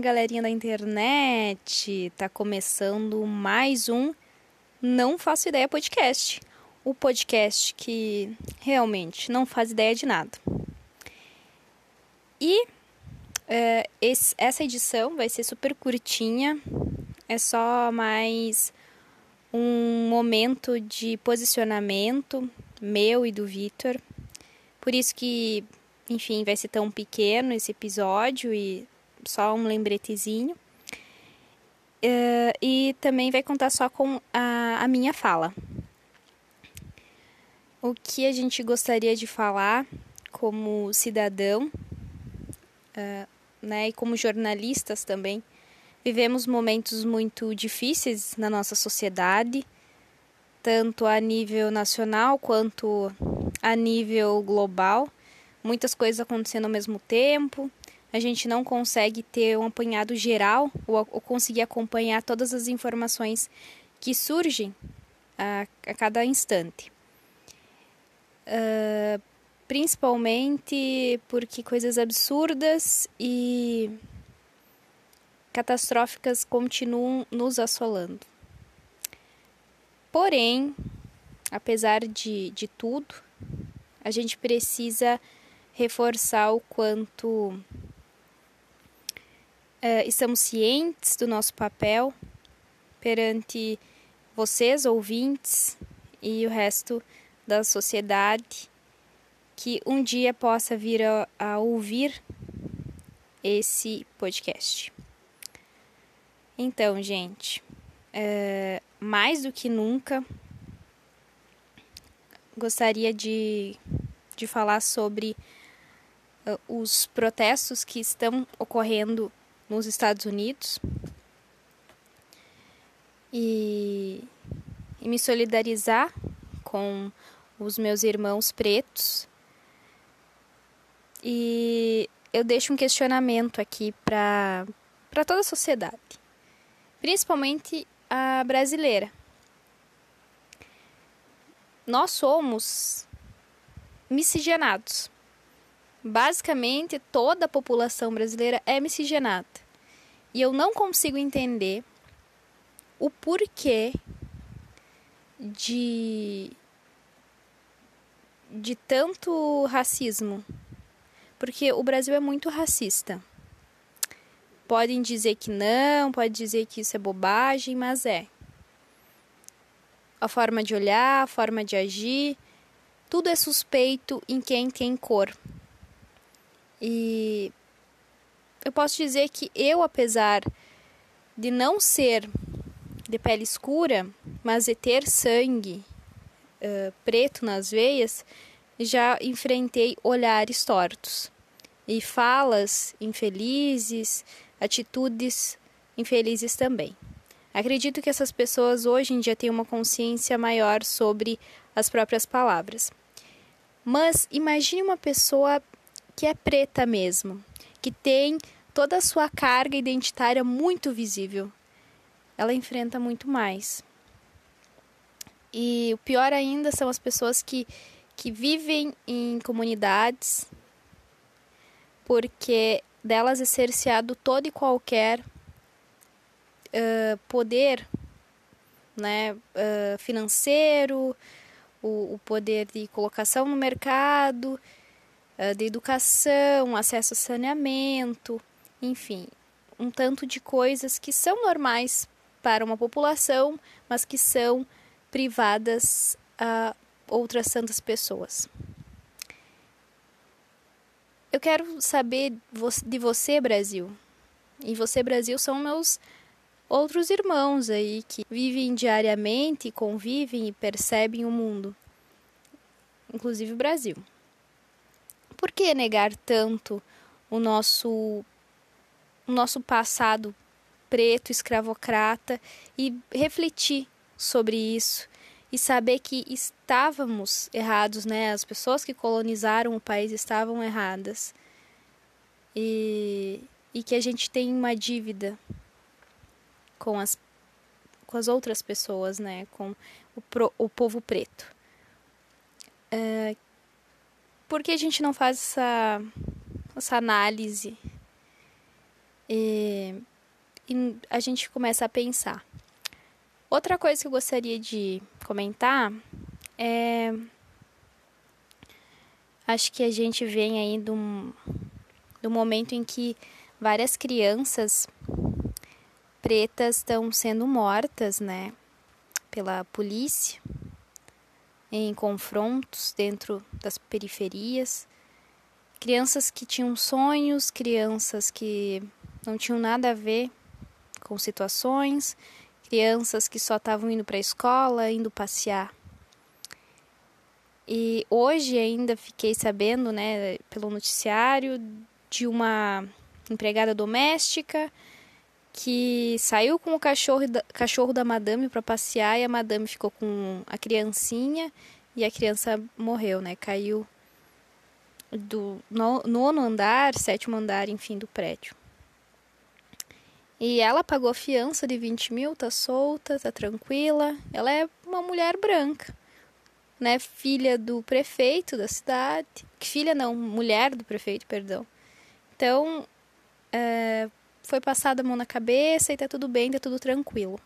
Galerinha da internet! Tá começando mais um Não Faço Ideia Podcast. O podcast que realmente não faz ideia de nada. E é, esse, essa edição vai ser super curtinha, é só mais um momento de posicionamento meu e do Vitor. Por isso que, enfim, vai ser tão pequeno esse episódio e só um lembretezinho. Uh, e também vai contar só com a, a minha fala. O que a gente gostaria de falar como cidadão, uh, né, e como jornalistas também, vivemos momentos muito difíceis na nossa sociedade, tanto a nível nacional quanto a nível global. Muitas coisas acontecendo ao mesmo tempo, a gente não consegue ter um apanhado geral ou, ou conseguir acompanhar todas as informações que surgem a, a cada instante. Uh, principalmente porque coisas absurdas e catastróficas continuam nos assolando. Porém, apesar de, de tudo, a gente precisa reforçar o quanto uh, estamos cientes do nosso papel perante vocês, ouvintes, e o resto da sociedade que um dia possa vir a, a ouvir esse podcast. Então, gente, uh, mais do que nunca, gostaria de, de falar sobre uh, os protestos que estão ocorrendo nos Estados Unidos e, e me solidarizar com os meus irmãos pretos. E eu deixo um questionamento aqui para toda a sociedade, principalmente a brasileira. Nós somos miscigenados. Basicamente, toda a população brasileira é miscigenada. E eu não consigo entender o porquê de de tanto racismo. Porque o Brasil é muito racista. Podem dizer que não, pode dizer que isso é bobagem, mas é. A forma de olhar, a forma de agir, tudo é suspeito em quem tem cor. E eu posso dizer que eu, apesar de não ser de pele escura, mas de ter sangue uh, preto nas veias, já enfrentei olhares tortos e falas infelizes, atitudes infelizes também. Acredito que essas pessoas hoje em dia têm uma consciência maior sobre as próprias palavras. Mas imagine uma pessoa que é preta mesmo, que tem toda a sua carga identitária muito visível. Ela enfrenta muito mais. E o pior ainda são as pessoas que, que vivem em comunidades, porque delas é cerceado todo e qualquer uh, poder né, uh, financeiro, o, o poder de colocação no mercado, de educação, acesso a saneamento, enfim, um tanto de coisas que são normais para uma população, mas que são privadas a outras tantas pessoas. Eu quero saber de você, Brasil. E você, Brasil, são meus outros irmãos aí que vivem diariamente, convivem e percebem o mundo, inclusive o Brasil por que negar tanto o nosso, o nosso passado preto, escravocrata e refletir sobre isso e saber que estávamos errados, né? As pessoas que colonizaram o país estavam erradas. E, e que a gente tem uma dívida com as, com as outras pessoas, né? Com o, pro, o povo preto. Uh, por que a gente não faz essa, essa análise E, e a gente começa a pensar. Outra coisa que eu gostaria de comentar é. Acho que a gente vem aí um, do momento em que várias crianças pretas estão sendo mortas, né, pela polícia em confrontos dentro das periferias. Crianças que tinham sonhos, crianças que não tinham nada a ver com situações, crianças que só estavam indo para a escola, indo passear. E hoje ainda fiquei sabendo, né, pelo noticiário, de uma empregada doméstica que saiu com o cachorro da, cachorro da madame para passear e a madame ficou com a criancinha e a criança morreu, né? Caiu do nono andar, sétimo andar, enfim, do prédio. E ela pagou a fiança de 20 mil, tá solta, tá tranquila. Ela é uma mulher branca, né? Filha do prefeito da cidade. Filha não, mulher do prefeito, perdão. Então, é, foi passada a mão na cabeça e tá tudo bem, tá tudo tranquilo.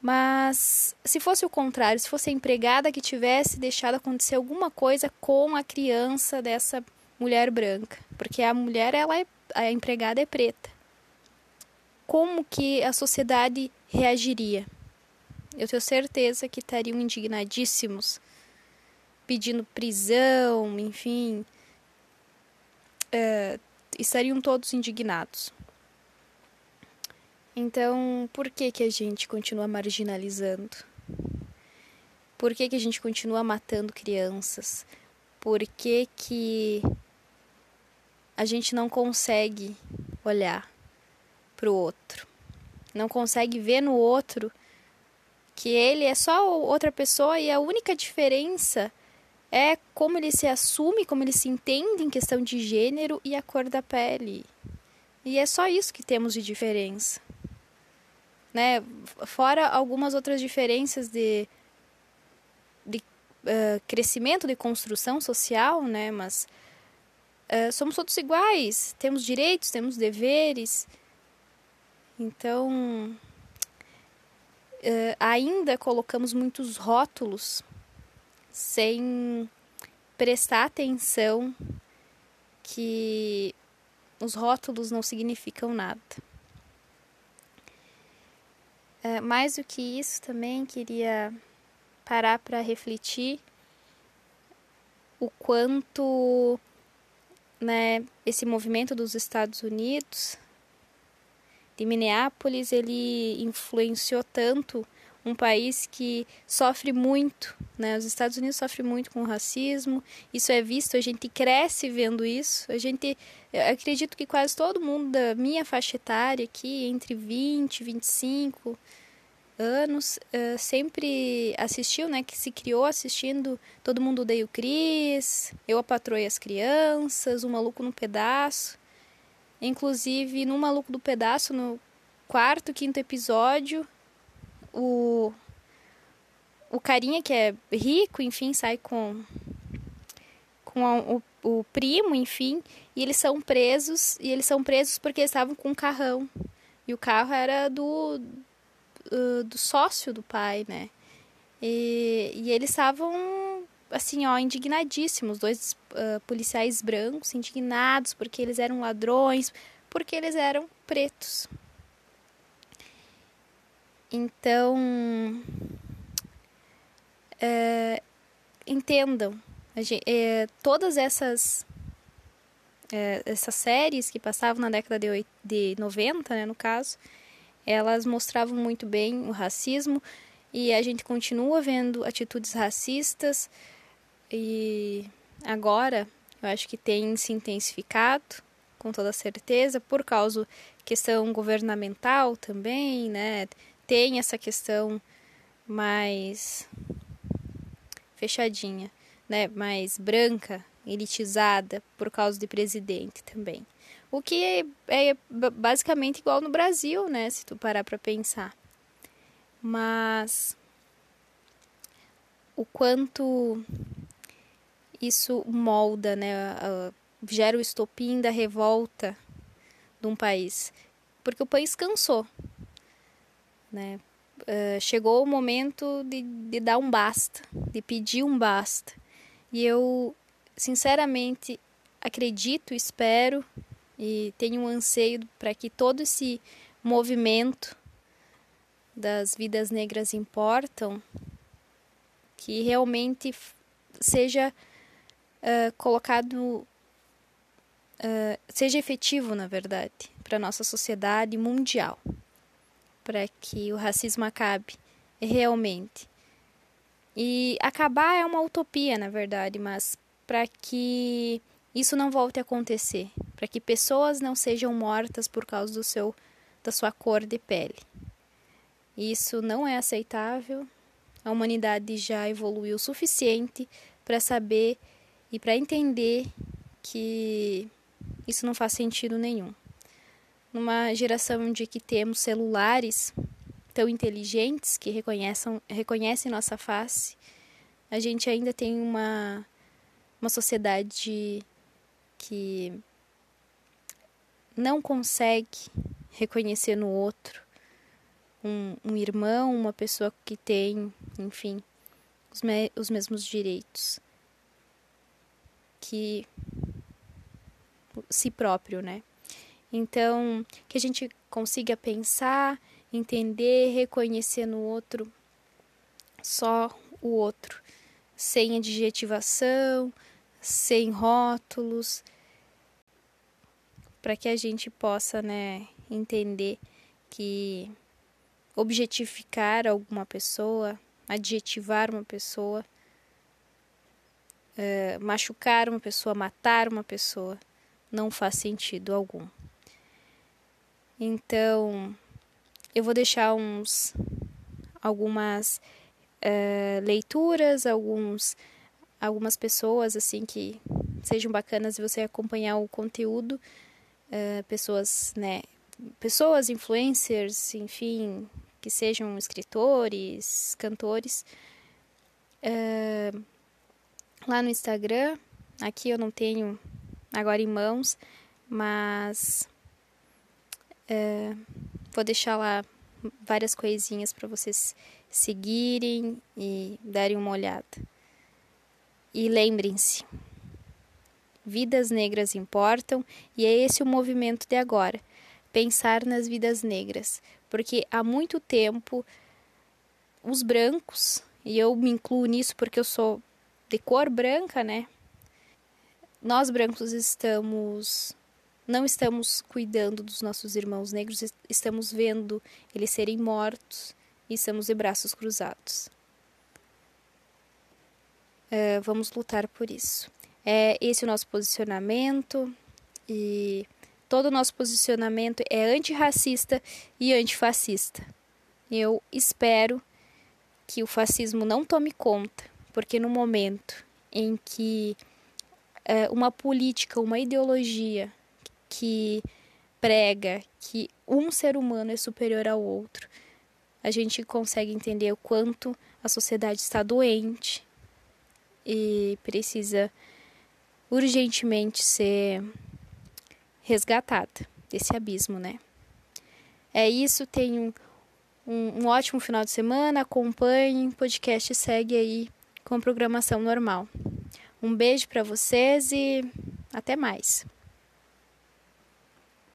Mas se fosse o contrário, se fosse a empregada que tivesse deixado acontecer alguma coisa com a criança dessa mulher branca, porque a mulher ela é a empregada é preta. Como que a sociedade reagiria? Eu tenho certeza que estariam indignadíssimos, pedindo prisão, enfim, uh, estariam todos indignados. Então, por que que a gente continua marginalizando? Por que que a gente continua matando crianças? Por que que a gente não consegue olhar para o outro? Não consegue ver no outro que ele é só outra pessoa e a única diferença é como ele se assume, como ele se entende em questão de gênero e a cor da pele. E é só isso que temos de diferença. Né? Fora algumas outras diferenças de, de uh, crescimento, de construção social, né? mas uh, somos todos iguais, temos direitos, temos deveres. Então, uh, ainda colocamos muitos rótulos sem prestar atenção que os rótulos não significam nada. É, mais do que isso, também queria parar para refletir o quanto né, esse movimento dos Estados Unidos, de Minneapolis, ele influenciou tanto um país que sofre muito, né? Os Estados Unidos sofrem muito com o racismo, isso é visto, a gente cresce vendo isso. A gente, acredito que quase todo mundo da minha faixa etária aqui, entre 20 e 25 anos, uh, sempre assistiu, né? Que se criou assistindo Todo Mundo Odeia o Cris, Eu a Patroa e as Crianças, O Maluco no Pedaço. Inclusive, no Maluco do Pedaço, no quarto, quinto episódio, o, o carinha que é rico, enfim, sai com, com a, o, o primo, enfim, e eles são presos, e eles são presos porque estavam com um carrão. E o carro era do, do, do sócio do pai, né? E, e eles estavam, assim, ó, indignadíssimos. Dois uh, policiais brancos indignados porque eles eram ladrões, porque eles eram pretos. Então, é, entendam, gente, é, todas essas é, essas séries que passavam na década de, de 90, né, no caso, elas mostravam muito bem o racismo e a gente continua vendo atitudes racistas e agora eu acho que tem se intensificado com toda certeza por causa questão governamental também, né? Tem essa questão mais fechadinha, né, mais branca, elitizada por causa de presidente também. O que é, é basicamente igual no Brasil, né, se tu parar para pensar. Mas o quanto isso molda, né, gera o estopim da revolta de um país, porque o país cansou, né? Uh, chegou o momento de, de dar um basta, de pedir um basta. E eu, sinceramente, acredito, espero e tenho um anseio para que todo esse movimento das vidas negras importam, que realmente seja uh, colocado, uh, seja efetivo, na verdade, para a nossa sociedade mundial, para que o racismo acabe realmente. E acabar é uma utopia, na verdade, mas para que isso não volte a acontecer, para que pessoas não sejam mortas por causa do seu da sua cor de pele. Isso não é aceitável. A humanidade já evoluiu o suficiente para saber e para entender que isso não faz sentido nenhum. Numa geração de que temos celulares tão inteligentes que reconhecem, nossa face, a gente ainda tem uma, uma sociedade que não consegue reconhecer no outro um, um irmão, uma pessoa que tem, enfim, os, me os mesmos direitos que si próprio, né? Então, que a gente consiga pensar, entender, reconhecer no outro só o outro, sem adjetivação, sem rótulos, para que a gente possa, né, entender que objetificar alguma pessoa, adjetivar uma pessoa, uh, machucar uma pessoa, matar uma pessoa, não faz sentido algum. Então, eu vou deixar uns algumas uh, leituras, alguns algumas pessoas assim que sejam bacanas e você acompanhar o conteúdo, uh, pessoas, né, pessoas influencers, enfim, que sejam escritores, cantores, uh, lá no Instagram. Aqui eu não tenho agora em mãos, mas uh, vou deixar lá várias coisinhas para vocês seguirem e darem uma olhada. E lembrem-se, vidas negras importam e é esse o movimento de agora pensar nas vidas negras, porque há muito tempo os brancos, e eu me incluo nisso porque eu sou de cor branca, né? Nós brancos estamos não estamos cuidando dos nossos irmãos negros, estamos vendo eles serem mortos e estamos de braços cruzados. Uh, vamos lutar por isso. É esse o nosso posicionamento e todo o nosso posicionamento é antirracista e antifascista. Eu espero que o fascismo não tome conta, porque no momento em que é, uma política, uma ideologia que prega que um ser humano é superior ao outro, a gente consegue entender o quanto a sociedade está doente e precisa urgentemente ser resgatada desse abismo, né? É isso, tenham um, um ótimo final de semana, acompanhem, o podcast segue aí com programação normal. Um beijo para vocês e até mais.